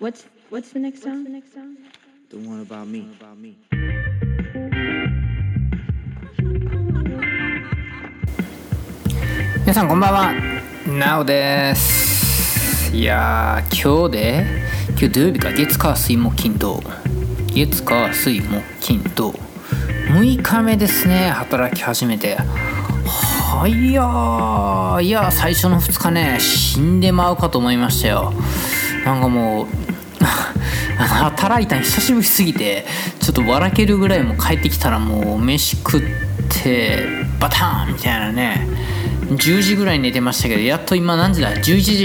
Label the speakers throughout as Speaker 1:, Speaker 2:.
Speaker 1: What's what's the next song? The next song?
Speaker 2: The one about me. About me.
Speaker 3: 皆さんこんばんはなおですいやー今日で今日土曜日か月火水木金土月火水木金土6日目ですね働き始めてはいやーいや最初の2日ね死んでまうかと思いましたよなんかもう働いたん久しぶりすぎてちょっと笑けるぐらいも帰ってきたらもう飯食ってバタンみたいなね。10時ぐらい寝てましたけどやっと今何時だ？11時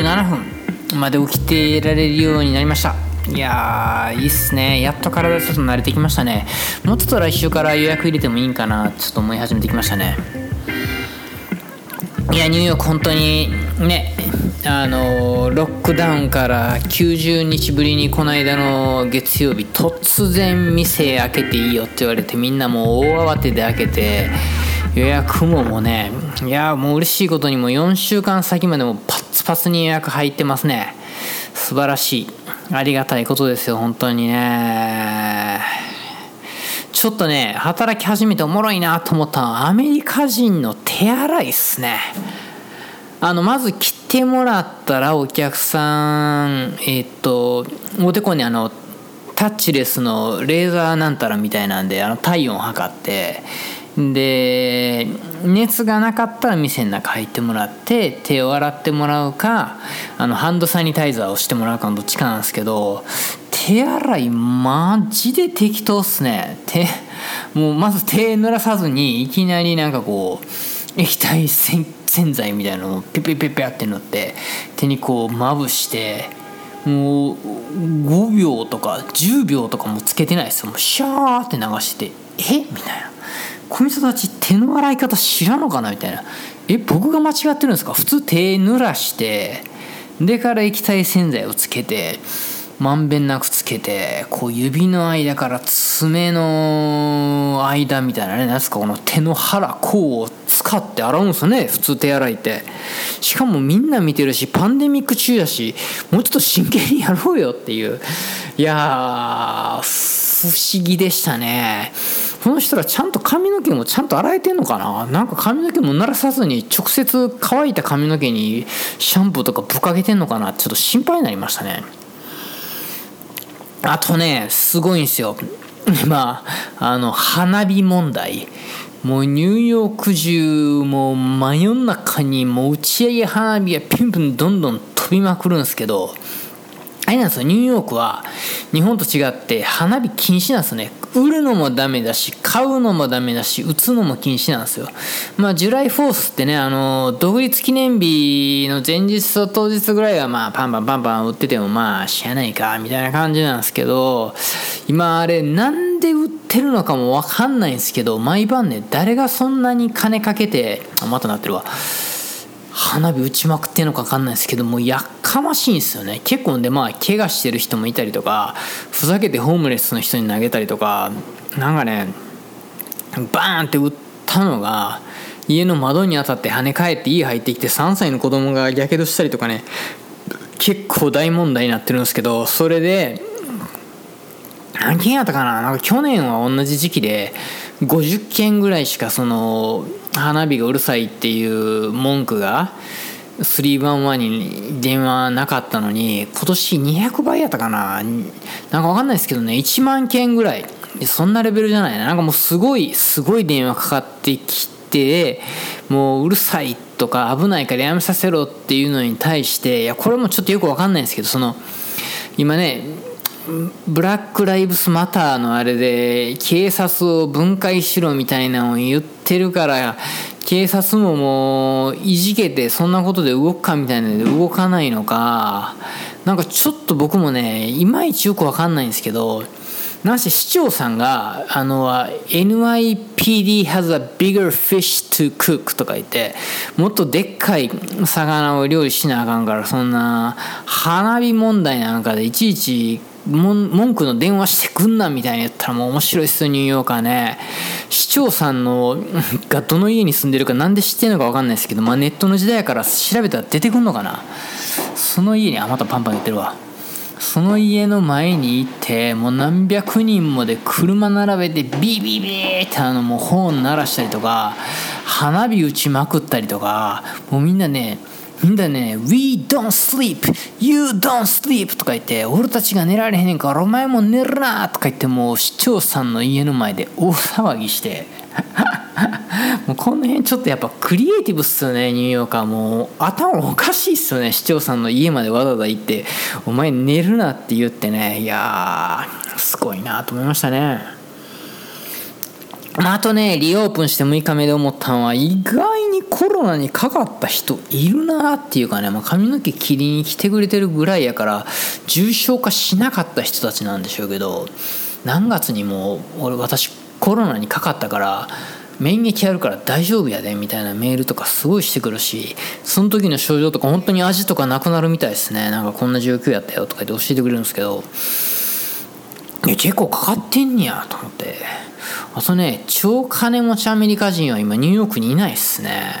Speaker 3: 27分まで起きてられるようになりました。いやーいいっすね。やっと体ちょっと慣れてきましたね。もうちょっと来週から予約入れてもいいんかな？ちょっと思い始めてきましたね。いやニューヨーク本当にねあのロックダウンから90日ぶりにこの間の月曜日突然店開けていいよって言われてみんなもう大慌てで開けて予約ももねいやもう嬉しいことにも4週間先までもパッツパツに予約入ってますね。素晴らしい。ありがたいことですよ本当にね。ちょっとね働き始めておもろいなと思ったのはアメリカ人の手洗いっすね。あのまず来てもらったらお客さんえっとおでこにあのタッチレスのレーザーなんたらみたいなんであの体温を測ってで熱がなかったら店の中入ってもらって手を洗ってもらうかあのハンドサニタイザーをしてもらうかのどっちかなんですけど手洗いマジで適当っすね。手もうまず手濡らさずにいきなりなんかこう液体洗剤みたいなのをペペペペって塗って手にこうまぶしてもう5秒とか10秒とかもつけてないですよ。もうシャーって流してえ？みたいな。この人たち手の洗い方知らんのかなみたいな。え？僕が間違ってるんですか？普通手濡らしてでから液体洗剤をつけてまんべんなくつけてこう指の間から爪の間みたいなね何すかこの手の腹甲を使って洗うんですよね。普通手洗いって。しかもみんな見てるしパンデミック中やしもうちょっと真剣にやろうよっていう。いや不思議でしたね。この人らちゃんと髪の毛もちゃんと洗えてんのかな？なんか髪の毛も濡らさずに直接乾いた髪の毛にシャンプーとかぶっかけてんのかな？ちょっと心配になりましたね。あとねすごいんですよ。今あの花火問題。もうニューヨーク中もう真夜中にもう打ち上げ花火がピンピンどんどん飛びまくるんですけどあれなんですよ。ニューヨークは日本と違って花火禁止なんですよね。売るのもダメだし買うのもダメだし打つのも禁止なんですよ。まあジュライフォースってねあの独立記念日の前日と当日ぐらいはまあパンパンパンパン売っててもまあしゃあないかみたいな感じなんですけど今あれなんで売ってるのかも分かんないんですけど毎晩ね誰がそんなに金かけてあまたなってるわ。花火打ちまくってんのか分かんないですけどもやっかましいんですよね。結構でまあ怪我してる人もいたりとかふざけてホームレスの人に投げたりとかなんかねバーンって打ったのが家の窓に当たって跳ね返って家入ってきて3歳の子供がやけどしたりとかね結構大問題になってるんですけどそれで何件やったかな？なんか去年は同じ時期で50件ぐらいしかその花火がうるさいっていう文句が311に電話なかったのに今年200倍やったかな。なんか分かんないですけどね1万件ぐらい。そんなレベルじゃないな。なんかもうすごいすごい電話かかってきてもううるさいとか危ないからやめさせろっていうのに対していやこれもちょっとよく分かんないですけどその今ねブラック・ライブスマターのあれで警察を分解しろみたいなのを言ってるから警察ももういじけてそんなことで動くかみたいなので動かないのかなんかちょっと僕もねいまいちよく分かんないんですけどなんせ市長さんがあの NYPD has a bigger fish to cook とか言ってもっとでっかい魚を料理しなあかんからそんな花火問題なんかでいちいち文句の電話してくんなみたいに言ったらもう面白いっすよニューヨーカーね。市長さんのがどの家に住んでるかなんで知ってるのか分かんないですけど、まあ、ネットの時代から調べたら出てくんのかな。その家にあまたパンパン言ってるわ。その家の前に行ってもう何百人もで車並べてビビビってあのもうホーン鳴らしたりとか花火打ちまくったりとかもうみんなねんなね「We don't sleep You don't sleep」とか言って「俺たちが寝られへんねんからお前も寝るな」とか言ってもう市長さんの家の前で 大騒ぎして もうこの辺ちょっとやっぱクリエイティブっすよねニューヨーカー。もう頭おかしいっすよね市長さんの家までわざわざ行って「お前寝るな」って言ってね。いやーすごいなと思いましたね。あ、あとねリオープンして6日目で思ったのは意外にコロナにかかった人いるなっていうかね、まあ、髪の毛切りに来てくれてるぐらいやから重症化しなかった人たちなんでしょうけど何月にも俺私コロナにかかったから免疫あるから大丈夫やでみたいなメールとかすごいしてくるしその時の症状とか本当に味とかなくなるみたいですね。なんかこんな状況やったよとか言って教えてくれるんですけどいや結構かかってんねやと思って。あとね超金持ちアメリカ人は今ニューヨークにいないっすね。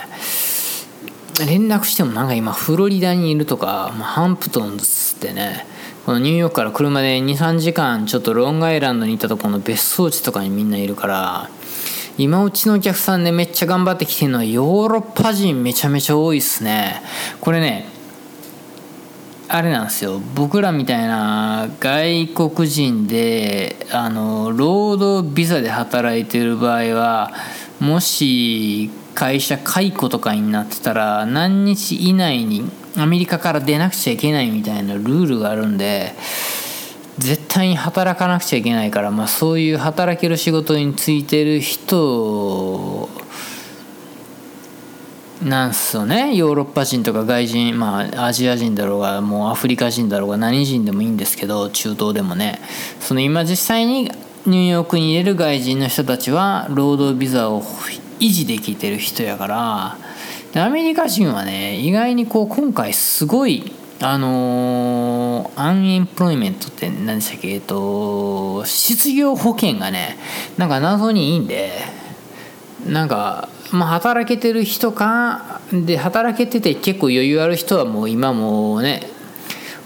Speaker 3: 連絡してもなんか今フロリダにいるとか、まあ、ハンプトンズってね。このニューヨークから車で23時間ちょっとロングアイランドに行ったとこの別荘地とかにみんないるから今うちのお客さんでめっちゃ頑張ってきてるのはヨーロッパ人めちゃめちゃ多いっすね。これねあれなんですよ。僕らみたいな外国人であの労働ビザで働いてる場合はもし会社解雇とかになってたら何日以内にアメリカから出なくちゃいけないみたいなルールがあるんで絶対に働かなくちゃいけないから、まあ、そういう働ける仕事についてる人なんすよね。ヨーロッパ人とか外人まあアジア人だろうがもうアフリカ人だろうが何人でもいいんですけど中東でもね。その今実際にニューヨークに入れる外人の人たちは労働ビザを維持できてる人やからでアメリカ人はね意外にこう今回すごいあのー、アンエンプロイメントって何でしたっけ？えっと失業保険がねなんか謎にいいんでなんかまあ、働けてる人かで働けてて結構余裕ある人はもう今もうね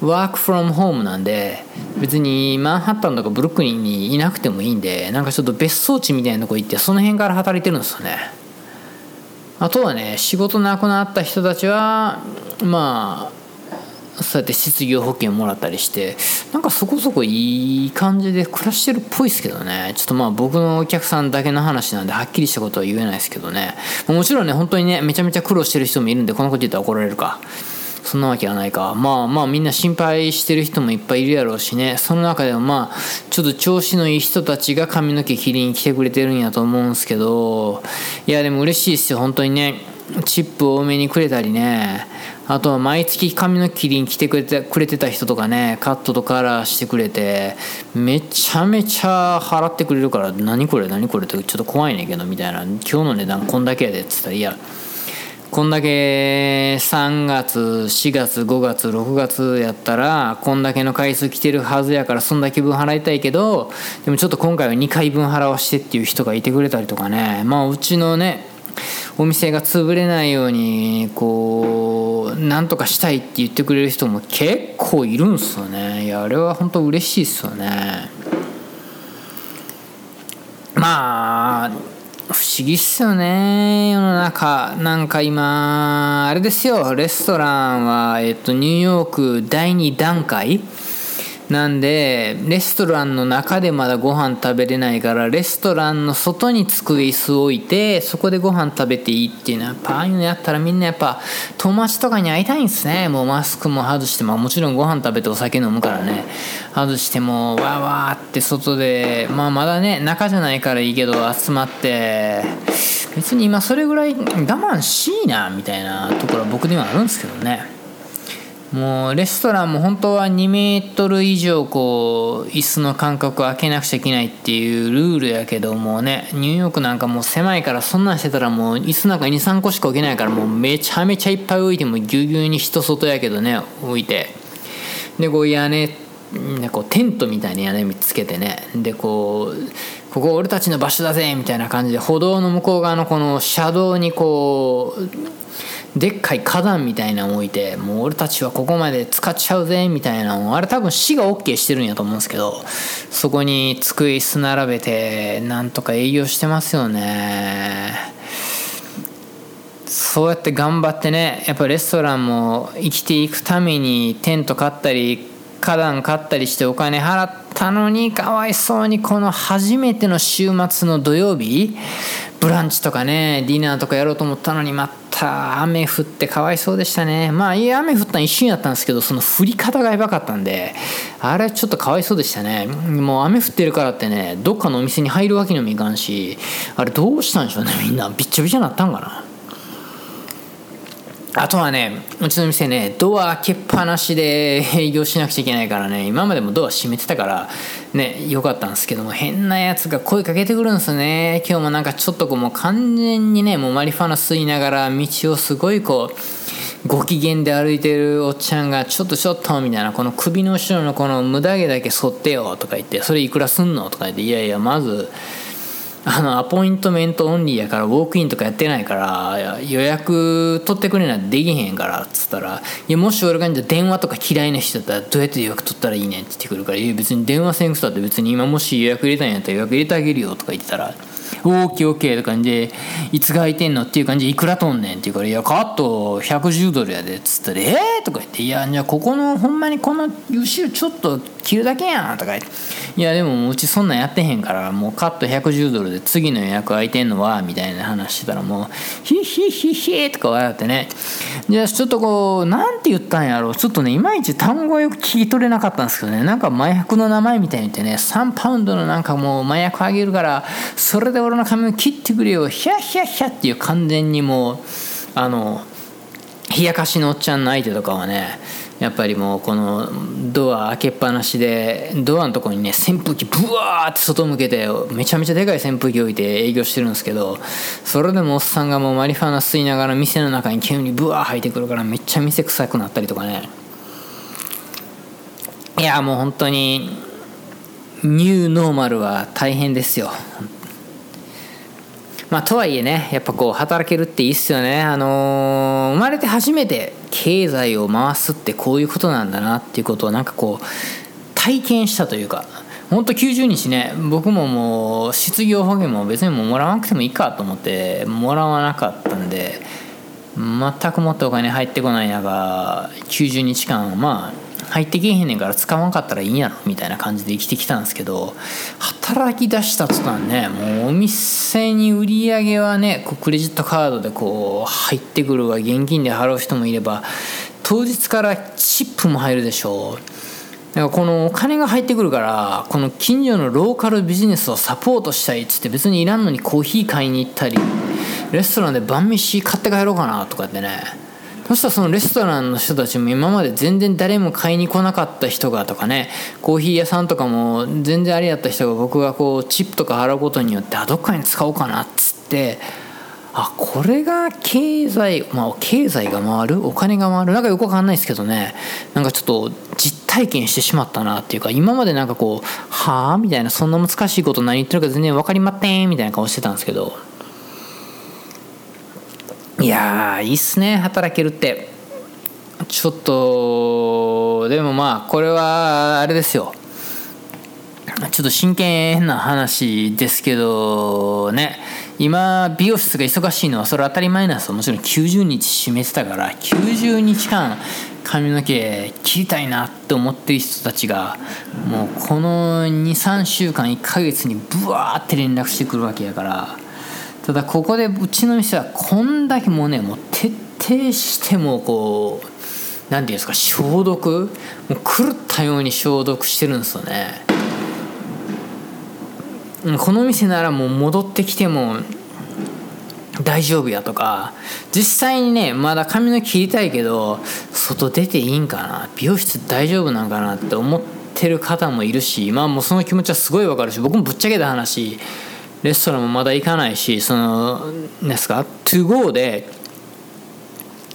Speaker 3: ワークフロムホームなんで別にマンハッタンとかブルックリンにいなくてもいいんでなんかちょっと別荘地みたいなとこ行ってその辺から働いてるんですよね。あとはね仕事なくなった人たちはまあそうやって失業保険もらったりしてなんかそこそこいい感じで暮らしてるっぽいですけどね。ちょっとまあ僕のお客さんだけの話なんではっきりしたことは言えないですけどね。もちろんね本当にねめちゃめちゃ苦労してる人もいるんでこのこと言ったら怒られるか。そんなわけはないか。まあまあみんな心配してる人もいっぱいいるやろうしね。その中でもまあちょっと調子のいい人たちが髪の毛切りに来てくれてるんやと思うんすけど。いやでも嬉しいですよ。本当にねチップ多めにくれたりね。あとは毎月髪の切りに来てくれてくれてた人とかねカットとカラーしてくれてめちゃめちゃ払ってくれるから何これ何これってちょっと怖いねんけどみたいな。今日の値段こんだけやでっつったらいやこんだけ3月4月5月6月やったらこんだけの回数来てるはずやからそんだけ分払いたいけどでもちょっと今回は2回分払わしてっていう人がいてくれたりとかね。まあうちのねお店が潰れないようにこうなんとかしたいって言ってくれる人も結構いるんすよね。いやあれは本当嬉しいっすよね。まあ不思議っすよね世の中。なんか今あれですよレストランは、えっと、ニューヨーク第2段階なんでレストランの中でまだご飯食べれないからレストランの外に机椅子を置いてそこでご飯食べていいっていうのはやっぱああいうのやったらみんなやっぱ友達とかに会いたいんですね。もうマスクも外してまあもちろんご飯食べてお酒飲むからね。外してもわーわーって外でまあまだね中じゃないからいいけど集まって別に今それぐらい我慢しいなみたいなところは僕にはあるんですけどね。もうレストランも本当は2メートル以上こう椅子の間隔を空けなくちゃいけないっていうルールやけどもね。ニューヨークなんかもう狭いからそんなんしてたらもう椅子なんか23個しか置けないからもうめちゃめちゃいっぱい置いてもぎゅうぎゅうに人外やけどね置いて。でこう屋根こうテントみたいな屋根見つけてね。でこうここ俺たちの場所だぜみたいな感じで歩道の向こう側のこの車道にこうでっかい花壇みたいなのを置いてもう俺たちはここまで使っちゃうぜみたいなのあれ多分市が OK してるんやと思うんですけどそこに机椅子並べてなんとか営業してますよね。そうやって頑張ってねやっぱレストランも生きていくためにテント買ったり花壇買ったりしてお金払ったのにかわいそうにこの初めての週末の土曜日ブランチとかねディナーとかやろうと思ったのにまた雨降ってかわいそうでしたね。まあいい雨降ったの一瞬やったんですけどその降り方がやばかったんであれちょっとかわいそうでしたね。もう雨降ってるからってねどっかのお店に入るわけにもいかんしあれどうしたんでしょうねみんな。びっちゃびちゃなったんかな。あとはね、うちの店ね、ドア開けっぱなしで 営業しなくちゃいけないからね、今までもドア閉めてたから、ね、よかったんですけども、変なやつが声かけてくるんですね。今日もなんかちょっとこう、もう完全にね、もうマリファナ吸いながら、道をすごいこう、ご機嫌で歩いてるおっちゃんが、ちょっとちょっと、みたいな、この首の後ろのこの無駄毛だけ剃ってよ、とか言って、それいくらすんの？とか言って、いやいや、まず、あのアポイントメントオンリーやからウォークインとかやってないから予約取ってくれないとできへんからっつったら「いやもし俺が電話とか嫌いな人だったらどうやって予約取ったらいいねん」って言ってくるから「いや別に電話せんくたって別に今もし予約入れたんやったら予約入れてあげるよ」とか言ってたら「オーケーオーケー」とかで「いつが空いてんの?」っていう感じで「いくらとんねん」って言うから「いやカット110ドルやで」っつったら「えー?」とか言って「いやじゃあここのほんまにこの後ろちょっと切るだけやん」とか言って「いやでもうちそんなんやってへんからもうカット110ドルで次の予約空いてんのは」みたいな話してたらもう「ヒッヒッヒッヒッ」とか笑ってね。じゃあちょっとこうなんて言ったんやろう。ちょっとねいまいち単語はよく聞き取れなかったんですけどね。なんか麻薬の名前みたいに言ってね3パウンドのなんかもう麻薬あげるからそれで俺の髪を切ってくれよ。ヒャッヒャッヒャっていう完全にもうあの冷やかしのおっちゃんの相手とかはねやっぱりもうこのドア開けっぱなしでドアのとこにね扇風機ブワーって外向けてめちゃめちゃでかい扇風機置いて営業してるんですけどそれでもおっさんがもうマリファナ吸いながら店の中に急にブワー入ってくるからめっちゃ店臭くなったりとかね。いやもう本当にニューノーマルは大変ですよ。まあ、とはいえねやっぱこう働けるっていいっすよね。あのー、生まれて初めて経済を回すってこういうことなんだなっていうことをなんかこう体験したというかほんと90日ね僕ももう失業保険も別にももらわなくてもいいかと思ってもらわなかったんで全くもっとお金入ってこない中90日間まあ入ってけへんねんから使わんかったらいいんやろみたいな感じで生きてきたんですけど働き出した途端ねもうお店に売り上げはねこうクレジットカードでこう入ってくるわ現金で払う人もいれば当日からチップも入るでしょう。だからこのお金が入ってくるからこの近所のローカルビジネスをサポートしたいっつって別にいらんのにコーヒー買いに行ったりレストランで晩飯買って帰ろうかなとかってねそしたらそのレストランの人たちも今まで全然誰も買いに来なかった人がとかねコーヒー屋さんとかも全然あれやった人が僕がこうチップとか払うことによってあどっかに使おうかなっつってあこれが経済まあ経済が回る？お金が回る？なんかよくわかんないですけどね。なんかちょっと実体験してしまったなっていうか今までなんかこうはあみたいなそんな難しいこと何言ってるか全然分かりまってんみたいな顔してたんですけど。いやいいっすね働けるって。ちょっとでもまあこれはあれですよ。ちょっと真剣な話ですけどね。今美容室が忙しいのはそれ当たり前なんですよ。もちろん90日締めてたから90日間髪の毛切りたいなって思ってる人たちがもうこの23週間1ヶ月にブワーって連絡してくるわけやから。ただここでうちの店はこんだけもうねもう徹底してもこう何て言うんですか消毒？もう狂ったように消毒してるんですよね。この店ならもう戻ってきても大丈夫やとか。実際にねまだ髪の切りたいけど外出ていいんかな？美容室大丈夫なんかなって思ってる方もいるしまあもうその気持ちはすごいわかるし僕もぶっちゃけた話レストランもまだ行かないしそのですか？to go で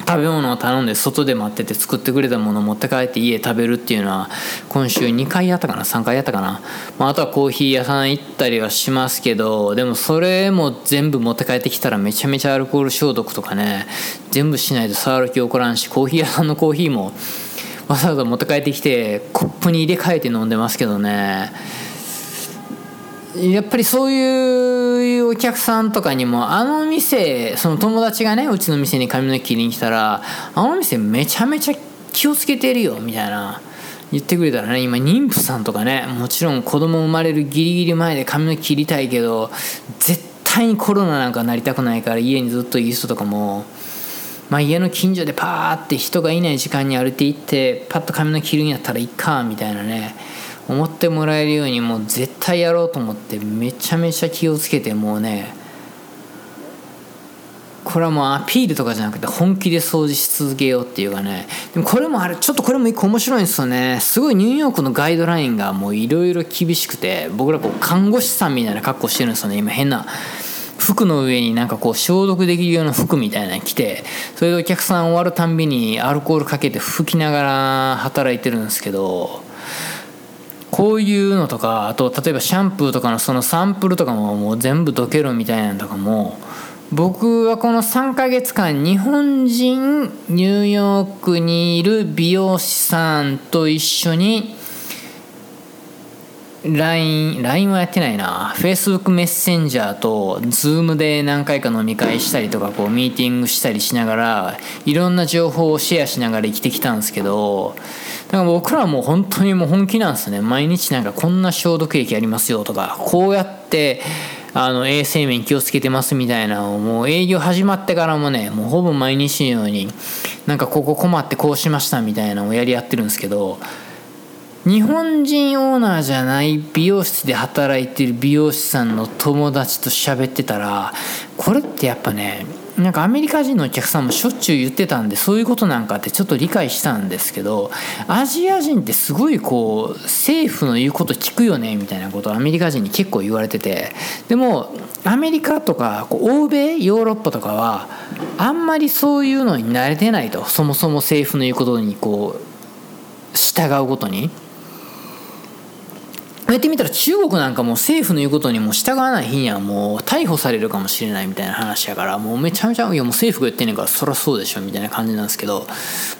Speaker 3: 食べ物を頼んで外で待ってて作ってくれたものを持って帰って家食べるっていうのは今週2回やったかな？3回やったかな、まあ、あとはコーヒー屋さん行ったりはしますけどでもそれも全部持って帰ってきたらめちゃめちゃアルコール消毒とかね全部しないと触る気起こらんしコーヒー屋さんのコーヒーもわざわざ持って帰ってきてコップに入れ替えて飲んでますけどね。やっぱりそういうお客さんとかにもあの店その友達がねうちの店に髪の毛切りに来たらあの店めちゃめちゃ気をつけてるよみたいな言ってくれたらね今妊婦さんとかねもちろん子供生まれるギリギリ前で髪の毛切りたいけど絶対にコロナなんかなりたくないから家にずっといる人とかも、まあ、家の近所でパーって人がいない時間に歩いて行ってパッと髪の毛切るんやったらいっかみたいなね。思ってもらえるようにもう絶対やろうと思ってめちゃめちゃ気をつけてもうねこれはもうアピールとかじゃなくて本気で掃除し続けようっていうかね。でもこれもあれちょっとこれも一個面白いんですよね。すごいニューヨークのガイドラインがもういろいろ厳しくて僕らこう看護師さんみたいな格好してるんですよね。今変な服の上になんかこう消毒できるような服みたいなの着てそれでお客さん終わるたんびにアルコールかけて拭きながら働いてるんですけどこういうのとかあと例えばシャンプーとかのそのサンプルとかももう全部どけるみたいなのとかも僕はこの3ヶ月間日本人ニューヨークにいる美容師さんと一緒に LINE, LINE はやってないな。Facebook メッセンジャーと Zoom で何回か飲み会したりとかこうミーティングしたりしながらいろんな情報をシェアしながら生きてきたんですけどだから僕らはもう本当にもう本気なんですね。毎日なんかこんな消毒液ありますよとかこうやってあの衛生面気をつけてますみたいなのをもう営業始まってからもねもうほぼ毎日のようになんかここ困ってこうしましたみたいなのをやり合ってるんですけど日本人オーナーじゃない美容室で働いてる美容師さんの友達と喋ってたらこれってやっぱねなんかアメリカ人のお客さんもしょっちゅう言ってたんでそういうことなんかってちょっと理解したんですけどアジア人ってすごいこう政府の言うこと聞くよねみたいなことアメリカ人に結構言われててでもアメリカとかこう欧米ヨーロッパとかはあんまりそういうのに慣れてないとそもそも政府の言うことにこう従うことに。やってみたら中国なんかもう政府の言うことにも従わない日にはもう逮捕されるかもしれないみたいな話やからもうめちゃめちゃいやもう政府が言ってんねんからそりゃそうでしょみたいな感じなんですけど、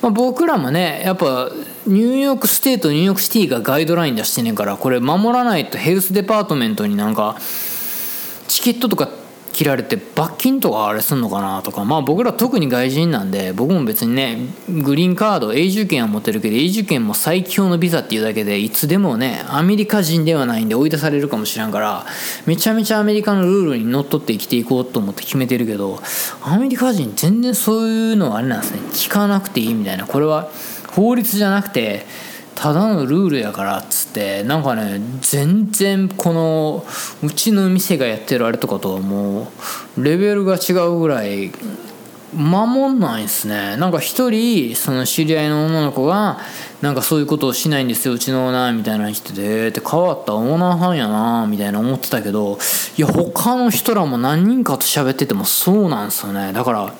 Speaker 3: まあ、僕らもねやっぱニューヨークステートニューヨークシティがガイドライン出してんねんからこれ守らないと Health Department になんかチケットとか切られて罰金とかあれすんのかなとか。まあ僕ら特に外人なんで僕も別にねグリーンカード永住権は持ってるけど永住権も最強のビザっていうだけでいつでもねアメリカ人ではないんで追い出されるかもしれんからめちゃめちゃアメリカのルールにのっとって生きていこうと思って決めてるけどアメリカ人全然そういうのはあれなんですね。聞かなくていいみたいな。これは法律じゃなくてただのルールやからっつってなんかね全然このうちの店がやってるあれとかとはもうレベルが違うぐらい守んないんすね。なんか一人その知り合いの女の子がなんかそういうことをしないんですようちのオーナーみたいな人でって変わったオーナーさんやなみたいな思ってたけどいや他の人らも何人かと喋っててもそうなんすよね。だから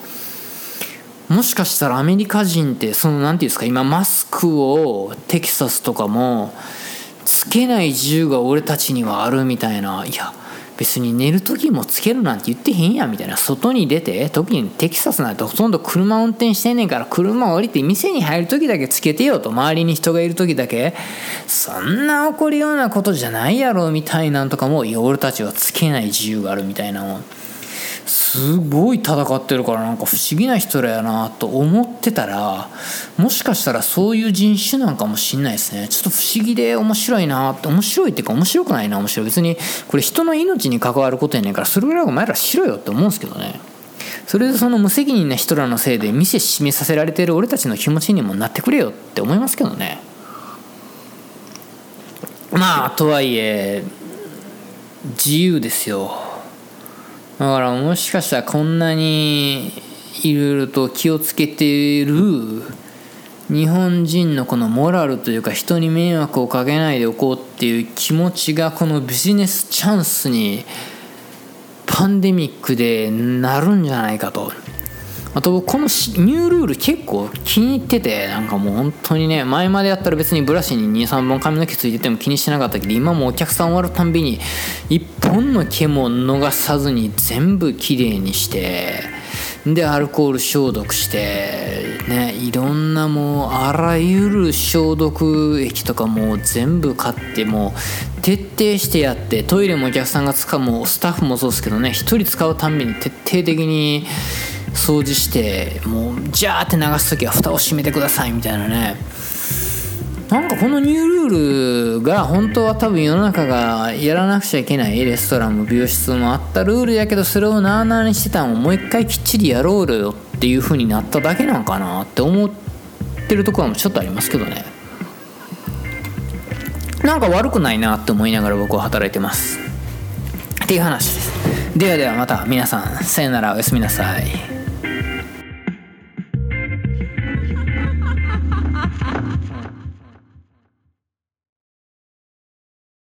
Speaker 3: もしかしたらアメリカ人ってその何て言うんですか今マスクをテキサスとかもつけない自由が俺たちにはあるみたいな。いや別に寝る時もつけるなんて言ってへんやみたいな。外に出て特にテキサスなんてほとんど車運転してんねんから車降りて店に入る時だけつけてよと周りに人がいる時だけ。そんな起こるようなことじゃないやろみたいなんとかもいや俺たちはつけない自由があるみたいなのすごい戦ってるからなんか不思議な人らやなと思ってたらもしかしたらそういう人種なんかもしんないですね。ちょっと不思議で面白いなって面白いっていうか面白くないな面白い。別にこれ人の命に関わることやねんからそれぐらいお前らしろよって思うんですけどね。それでその無責任な人らのせいで店閉めさせられてる俺たちの気持ちにもなってくれよって思いますけどね。まあとはいえ自由ですよ。だからもしかしたらこんなにいろいろと気をつけている日本人のこのモラルというか人に迷惑をかけないでおこうっていう気持ちがこのビジネスチャンスにパンデミックでなるんじゃないかと。あとこのニュールール結構気に入っててなんかもう本当にね前までやったら別にブラシに23本髪の毛ついてても気にしてなかったけど今もお客さん終わるたんびに1本の毛も逃さずに全部きれいにしてでアルコール消毒してねいろんなもうあらゆる消毒液とかもう全部買ってもう徹底してやってトイレもお客さんが使うもうスタッフもそうですけどね1人使うたんびに徹底的に掃除してもうジャーって流す時は蓋を閉めてくださいみたいなね。なんかこのニュールールが本当は多分世の中がやらなくちゃいけないレストランも美容室もあったルールやけどそれをなあなあにしてたのをもう一回きっちりやろうよっていう風になっただけなんかなって思ってるところもちょっとありますけどね。なんか悪くないなって思いながら僕は働いてます。っていう話です。ではではまた皆さんさよなら。おやすみなさい。